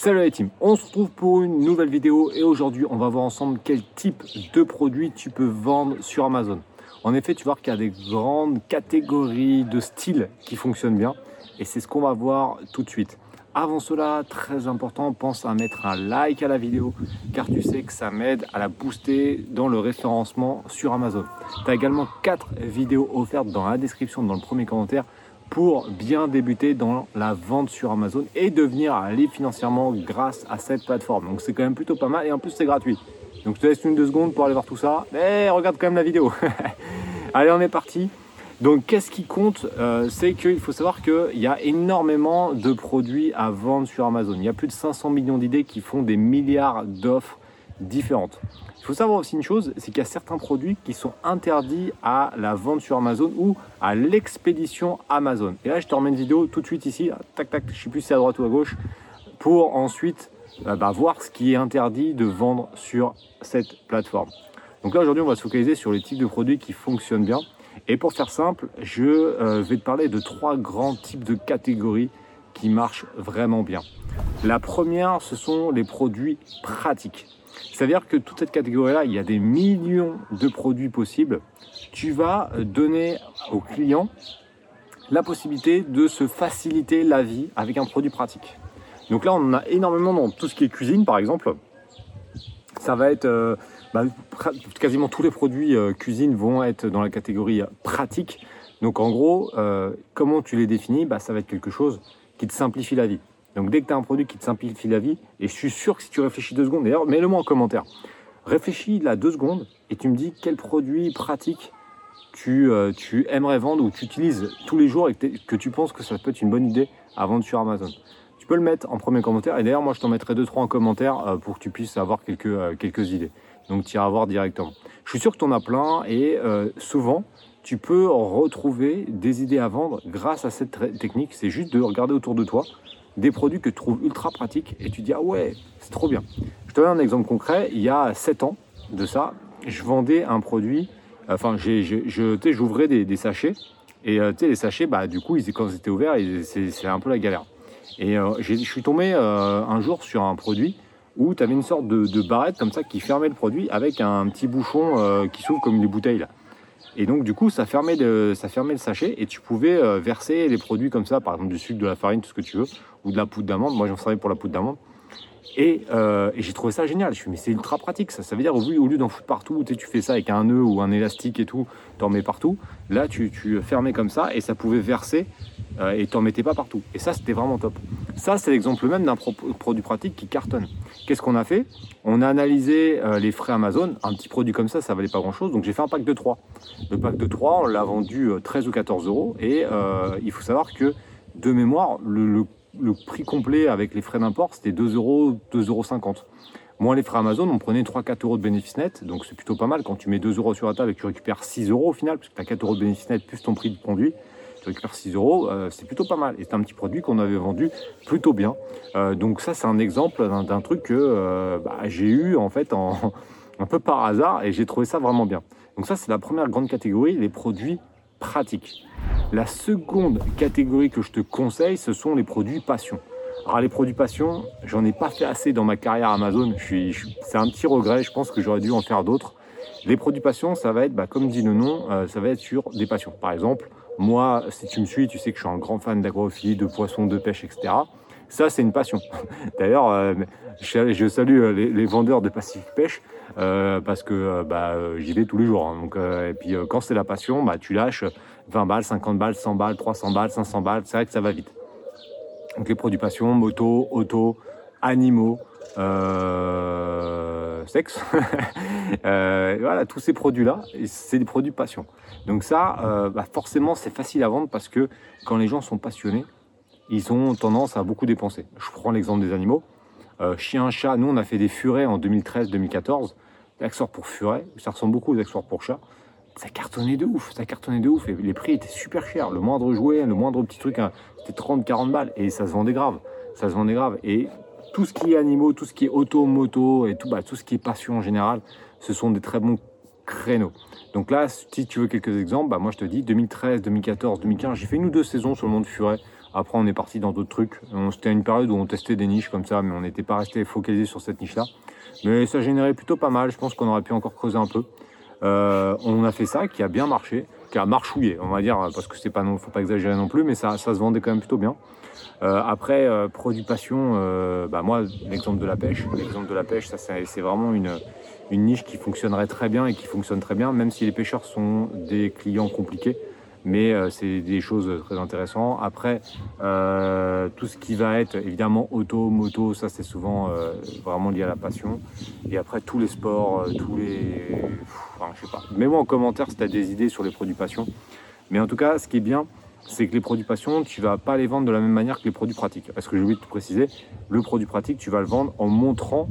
Salut la team, on se retrouve pour une nouvelle vidéo et aujourd'hui on va voir ensemble quel type de produits tu peux vendre sur Amazon. En effet, tu vois qu'il y a des grandes catégories de styles qui fonctionnent bien et c'est ce qu'on va voir tout de suite. Avant cela, très important, pense à mettre un like à la vidéo car tu sais que ça m'aide à la booster dans le référencement sur Amazon. Tu as également 4 vidéos offertes dans la description, dans le premier commentaire pour bien débuter dans la vente sur Amazon et devenir libre financièrement grâce à cette plateforme. Donc c'est quand même plutôt pas mal et en plus c'est gratuit. Donc je te laisse une deux secondes pour aller voir tout ça. Mais regarde quand même la vidéo. Allez, on est parti. Donc qu'est-ce qui compte euh, C'est qu'il faut savoir qu'il y a énormément de produits à vendre sur Amazon. Il y a plus de 500 millions d'idées qui font des milliards d'offres différentes. Il faut savoir aussi une chose, c'est qu'il y a certains produits qui sont interdits à la vente sur Amazon ou à l'expédition Amazon. Et là, je te remets une vidéo tout de suite ici, tac tac, je sais plus si c'est à droite ou à gauche, pour ensuite euh, bah, voir ce qui est interdit de vendre sur cette plateforme. Donc là, aujourd'hui, on va se focaliser sur les types de produits qui fonctionnent bien. Et pour faire simple, je euh, vais te parler de trois grands types de catégories qui marchent vraiment bien. La première, ce sont les produits pratiques. C'est-à-dire que toute cette catégorie-là, il y a des millions de produits possibles. Tu vas donner au client la possibilité de se faciliter la vie avec un produit pratique. Donc là, on en a énormément dans tout ce qui est cuisine, par exemple. Ça va être euh, bah, quasiment tous les produits euh, cuisine vont être dans la catégorie pratique. Donc en gros, euh, comment tu les définis bah, Ça va être quelque chose qui te simplifie la vie. Donc dès que tu as un produit qui te simplifie la vie, et je suis sûr que si tu réfléchis deux secondes, d'ailleurs, mets-le moi en commentaire. Réfléchis là deux secondes et tu me dis quel produit pratique tu, euh, tu aimerais vendre ou tu utilises tous les jours et que, tu penses que ça peut être une bonne idée à vendre sur Amazon. Tu peux le mettre en premier commentaire et d'ailleurs moi je t'en mettrai deux trois en commentaire euh, pour que tu puisses avoir quelques, euh, quelques idées. Donc tu iras voir directement. Je suis sûr que tu en as plein et souvent tu peux retrouver des idées à vendre grâce à cette technique. C'est juste de regarder autour de toi des produits que tu trouves ultra pratiques et tu dis ah ouais, c'est trop bien. Je te donne un exemple concret. Il y a 7 ans de ça, je vendais un produit, enfin j'ouvrais des, des, sachets et euh, tu sais les sachets, bah du coup ils, quand ils étaient ouverts, c'est un peu la galère. Et euh, je suis tombé euh, un jour sur un produit où tu avais une sorte de, barrette comme ça qui fermait le produit avec un petit bouchon qui s'ouvre comme des bouteilles là. Et donc, du coup, ça fermait, le, sachet et tu pouvais euh, verser les produits comme ça, par exemple du sucre, de la farine, tout ce que tu veux, ou de la poudre d'amande. Moi, j'en servais pour la poudre d'amande. Et, euh, j'ai trouvé ça génial. Je me suis dit, mais c'est ultra pratique ça. Ça veut dire, au lieu d'en foutre partout, tu fais ça avec un nœud ou un élastique et tout, t'en mets partout. Là, tu, tu fermais comme ça et ça pouvait verser euh, et t'en mettais pas partout. Et ça, c'était vraiment top. Ça, c'est l'exemple même d'un produit pratique qui cartonne. Qu'est-ce qu'on a fait? On a analysé euh, les frais Amazon. Un petit produit comme ça, ça valait pas grand-chose. Donc j'ai fait un pack de 3. Le pack de 3, on l'a vendu 13 euh, ou 14 euros. Et il faut savoir que, de mémoire, le, prix complet avec les frais d'import, c'était 2 euros, 2,50 euros. Moi, les frais Amazon, on prenait 3-4 euros de bénéfice net, donc c'est plutôt pas mal. Quand tu mets 2 euros sur la table et que tu récupères 6 euros au final, parce que tu as 4 euros de bénéfice net plus ton prix de conduit, récupères 6 euros, euh, c'est plutôt pas mal. Et c'est un petit produit qu'on avait vendu plutôt bien. Euh, donc ça, c'est un exemple d'un truc que euh, bah, j'ai eu en fait en, un peu par hasard et j'ai trouvé ça vraiment bien. Donc ça, c'est la première grande catégorie, les produits pratiques. La seconde catégorie que je te conseille, ce sont les produits passion. Alors les produits passion, j'en ai pas fait assez dans ma carrière Amazon. Je suis, c'est un petit regret. Je pense que j'aurais dû en faire d'autres. Les produits passion, ça va être, bah, comme dit le nom, ça va être sur des passions. Par exemple, moi, si tu me suis, tu sais que je suis un grand fan d'agrophilie, de poissons, de pêche, etc. Ça, c'est une passion. D'ailleurs, euh, je, salue euh, les, vendeurs de Pacific Pêche euh, parce que bah, j'y vais tous les jours. Hein. Donc, et puis, quand c'est la passion, bah, tu lâches 20 balles, 50 balles, 100 balles, 300 balles, 500 balles. C'est vrai que ça va vite. Donc, les produits passion, moto, auto, animaux, sexe. voilà, tous ces produits-là, c'est des produits passion. Donc ça, euh, bah, forcément, c'est facile à vendre parce que quand les gens sont passionnés, ils ont tendance à beaucoup dépenser. Je prends l'exemple des animaux. Euh, chien, chat, nous, on a fait des furets en 2013-2014. L'accessoire pour furet, ça ressemble beaucoup aux accessoires pour chat. Ça cartonnait de ouf, ça cartonnait de ouf. Et les prix étaient super chers. Le moindre jouet, le moindre petit truc, hein, c'était 30-40 balles. Et ça se vendait grave. Ça se vendait grave. Et tout ce qui est animaux, tout ce qui est auto, moto et tout, bah, tout ce qui est passion en général, ce sont des très bons créneaux. Donc là, si tu veux quelques exemples, bah moi je te dis 2013, 2014, 2015, j'ai fait une ou deux saisons sur le monde furet Après, on est parti dans d'autres trucs. C'était une période où on testait des niches comme ça, mais on n'était pas resté focalisé sur cette niche-là. Mais ça générait plutôt pas mal. Je pense qu'on aurait pu encore creuser un peu. Euh, on a fait ça, qui a bien marché, qui a marchouillé, on va dire, parce que c'est pas faut pas exagérer non plus, mais ça, ça se vendait quand même plutôt bien. Euh, après, euh, produit passion, euh, bah moi, l'exemple de la pêche, l'exemple de la pêche, ça c'est vraiment une, niche qui fonctionnerait très bien et qui fonctionne très bien, même si les pêcheurs sont des clients compliqués mais euh, c'est des choses très intéressantes. Après, tout ce qui va être évidemment auto, moto, ça c'est souvent vraiment lié à la passion. Et après, tous les sports, tous les. Enfin, je sais pas. Mets-moi en commentaire si tu as des idées sur les produits passion. Mais en tout cas, ce qui est bien, c'est que les produits passion, tu vas pas les vendre de la même manière que les produits pratiques. Parce que j'ai oublié de te préciser, le produit pratique, tu vas le vendre en montrant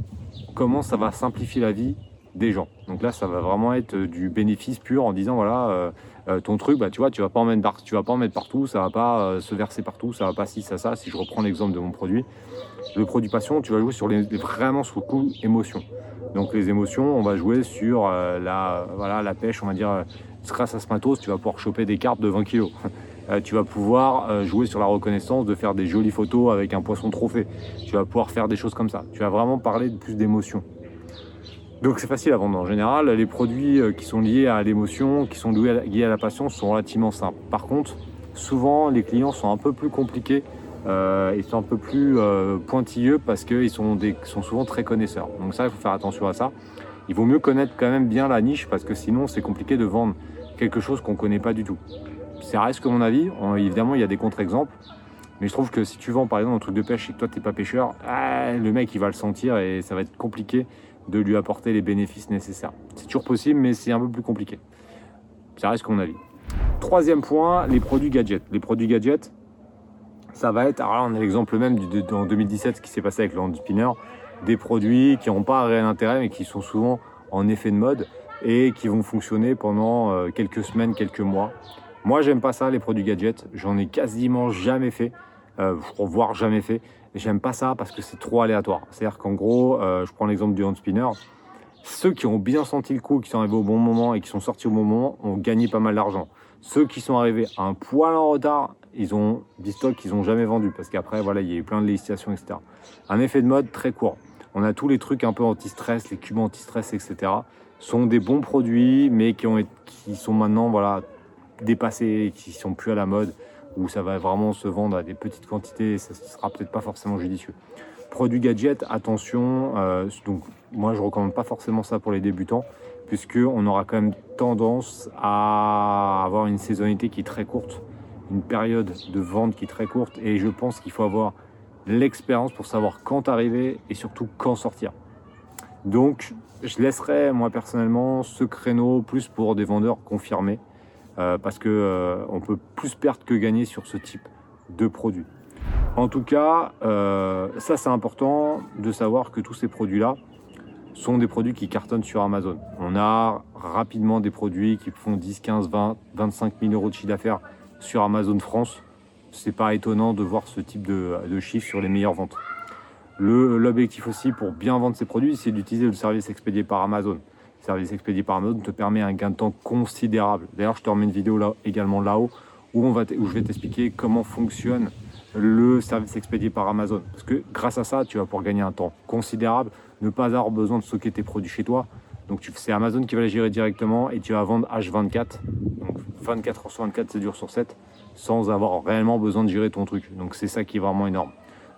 comment ça va simplifier la vie des gens. Donc là, ça va vraiment être du bénéfice pur en disant voilà, euh, ton truc, bah, tu vois, tu vas pas en mettre, tu vas pas en mettre partout, ça va pas euh, se verser partout, ça va pas si ça ça. Si je reprends l'exemple de mon produit, le produit passion, tu vas jouer sur les, vraiment sur le coup émotion. Donc les émotions, on va jouer sur euh, la, la pêche, on va dire, grâce à ce matos, tu vas pouvoir choper des cartes de 20 kg. tu vas pouvoir jouer sur la reconnaissance, de faire des jolies photos avec un poisson trophée. Tu vas pouvoir faire des choses comme ça. Tu vas vraiment parler de plus d'émotion. Donc c'est facile à vendre en général. Les produits euh, qui sont liés à l'émotion, qui sont liés à la passion sont relativement simples. Par contre, souvent les clients sont un peu plus compliqués, euh, ils sont un peu plus euh, pointilleux parce qu'ils sont, sont souvent très connaisseurs. Donc ça, il faut faire attention à ça. Il vaut mieux connaître quand même bien la niche parce que sinon c'est compliqué de vendre quelque chose qu'on ne connaît pas du tout. Ça reste que mon avis. évidemment, il y a des contre-exemples. Mais je trouve que si tu vends par exemple un truc de pêche et que toi tu n'es pas pêcheur, ah, le mec il va le sentir et ça va être compliqué de lui apporter les bénéfices nécessaires. C'est toujours possible, mais c'est un peu plus compliqué. Ça reste mon avis. Troisième point, les produits gadgets. Les produits gadgets, ça va être, alors là on a l'exemple même du, en 2017 ce qui s'est passé avec le hand spinner, des produits qui n'ont pas un réel intérêt mais qui sont souvent en effet de mode et qui vont fonctionner pendant euh, quelques semaines, quelques mois. Moi j'aime pas ça les produits gadgets, j'en ai quasiment jamais fait, euh, voire jamais fait. J'aime pas ça parce que c'est trop aléatoire. C'est-à-dire qu'en gros, euh, je prends l'exemple du hand spinner. Ceux qui ont bien senti le coup, qui sont arrivés au bon moment et qui sont sortis au bon moment, ont gagné pas mal d'argent. Ceux qui sont arrivés un poil en retard, ils ont des stocks qu'ils n'ont jamais vendus parce qu'après, voilà, il y a eu plein de législations, etc. Un effet de mode très court. On a tous les trucs un peu anti-stress, les cubes anti-stress, etc. sont des bons produits, mais qui, qui sont maintenant voilà, dépassés, qui sont plus à la mode où ça va vraiment se vendre à des petites quantités et ça sera peut-être pas forcément judicieux. Produits gadgets, attention, euh, donc moi je recommande pas forcément ça pour les débutants puisque on aura quand même tendance à avoir une saisonnalité qui est très courte, une période de vente qui est très courte et je pense qu'il faut avoir l'expérience pour savoir quand arriver et surtout quand sortir. Donc je laisserai moi personnellement ce créneau plus pour des vendeurs confirmés parce que euh, on peut plus perdre que gagner sur ce type de produit. En tout cas, euh, ça c'est important de savoir que tous ces produits-là sont des produits qui cartonnent sur Amazon. On a rapidement des produits qui font 10, 15, 20, 25 000 euros de chiffre d'affaires sur Amazon France. C'est pas étonnant de voir ce type de, de chiffres sur les meilleures ventes. L'objectif aussi pour bien vendre ces produits, c'est d'utiliser le service expédié par Amazon service expédié par Amazon te permet un gain de temps considérable. D'ailleurs, je te remets une vidéo là, également là-haut où, on va où je vais t'expliquer comment fonctionne le service expédié par Amazon. Parce que grâce à ça, tu vas pouvoir gagner un temps considérable, ne pas avoir besoin de stocker tes produits chez toi. Donc c'est Amazon qui va les gérer directement et tu vas vendre H24, donc 24 heures sur 24, 7 jours sur 7, sans avoir réellement besoin de gérer ton truc. Donc c'est ça qui est vraiment énorme.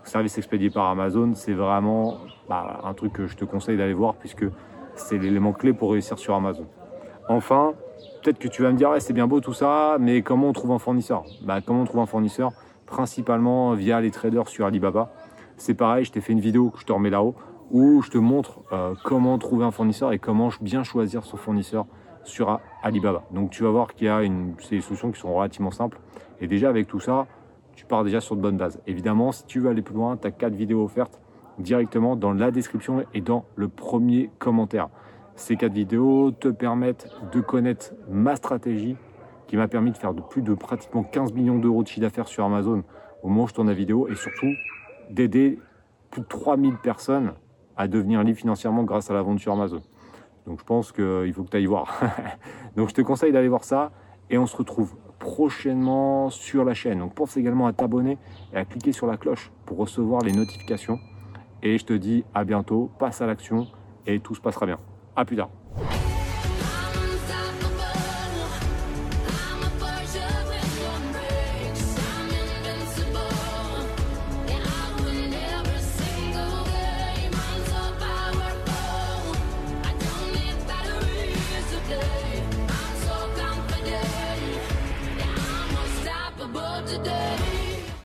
Service expédié par Amazon, c'est vraiment bah, un truc que je te conseille d'aller voir puisque c'est l'élément clé pour réussir sur Amazon. Enfin, peut-être que tu vas me dire, c'est bien beau tout ça, mais comment on trouve un fournisseur? Bah, Comment on trouve un fournisseur? Principalement via les traders sur Alibaba. C'est pareil, je t'ai fait une vidéo que je te remets là-haut, où je te montre euh, comment trouver un fournisseur et comment bien choisir son fournisseur sur Alibaba. Donc tu vas voir qu'il y a une, des solutions qui sont relativement simples. Et déjà avec tout ça, tu pars déjà sur de bonnes bases. Évidemment, si tu veux aller plus loin, tu as quatre vidéos offertes directement dans la description et dans le premier commentaire. Ces quatre vidéos te permettent de connaître ma stratégie qui m'a permis de faire de plus de pratiquement 15 millions d'euros de chiffre d'affaires sur Amazon au moment où je tourne la vidéo et surtout d'aider plus de 3000 personnes à devenir libres financièrement grâce à la vente sur Amazon. Donc je pense qu'il faut que tu ailles voir. Donc je te conseille d'aller voir ça et on se retrouve prochainement sur la chaîne. Donc pense également à t'abonner et à cliquer sur la cloche pour recevoir les notifications. Et je te dis à bientôt, passe à l'action et tout se passera bien. À plus tard.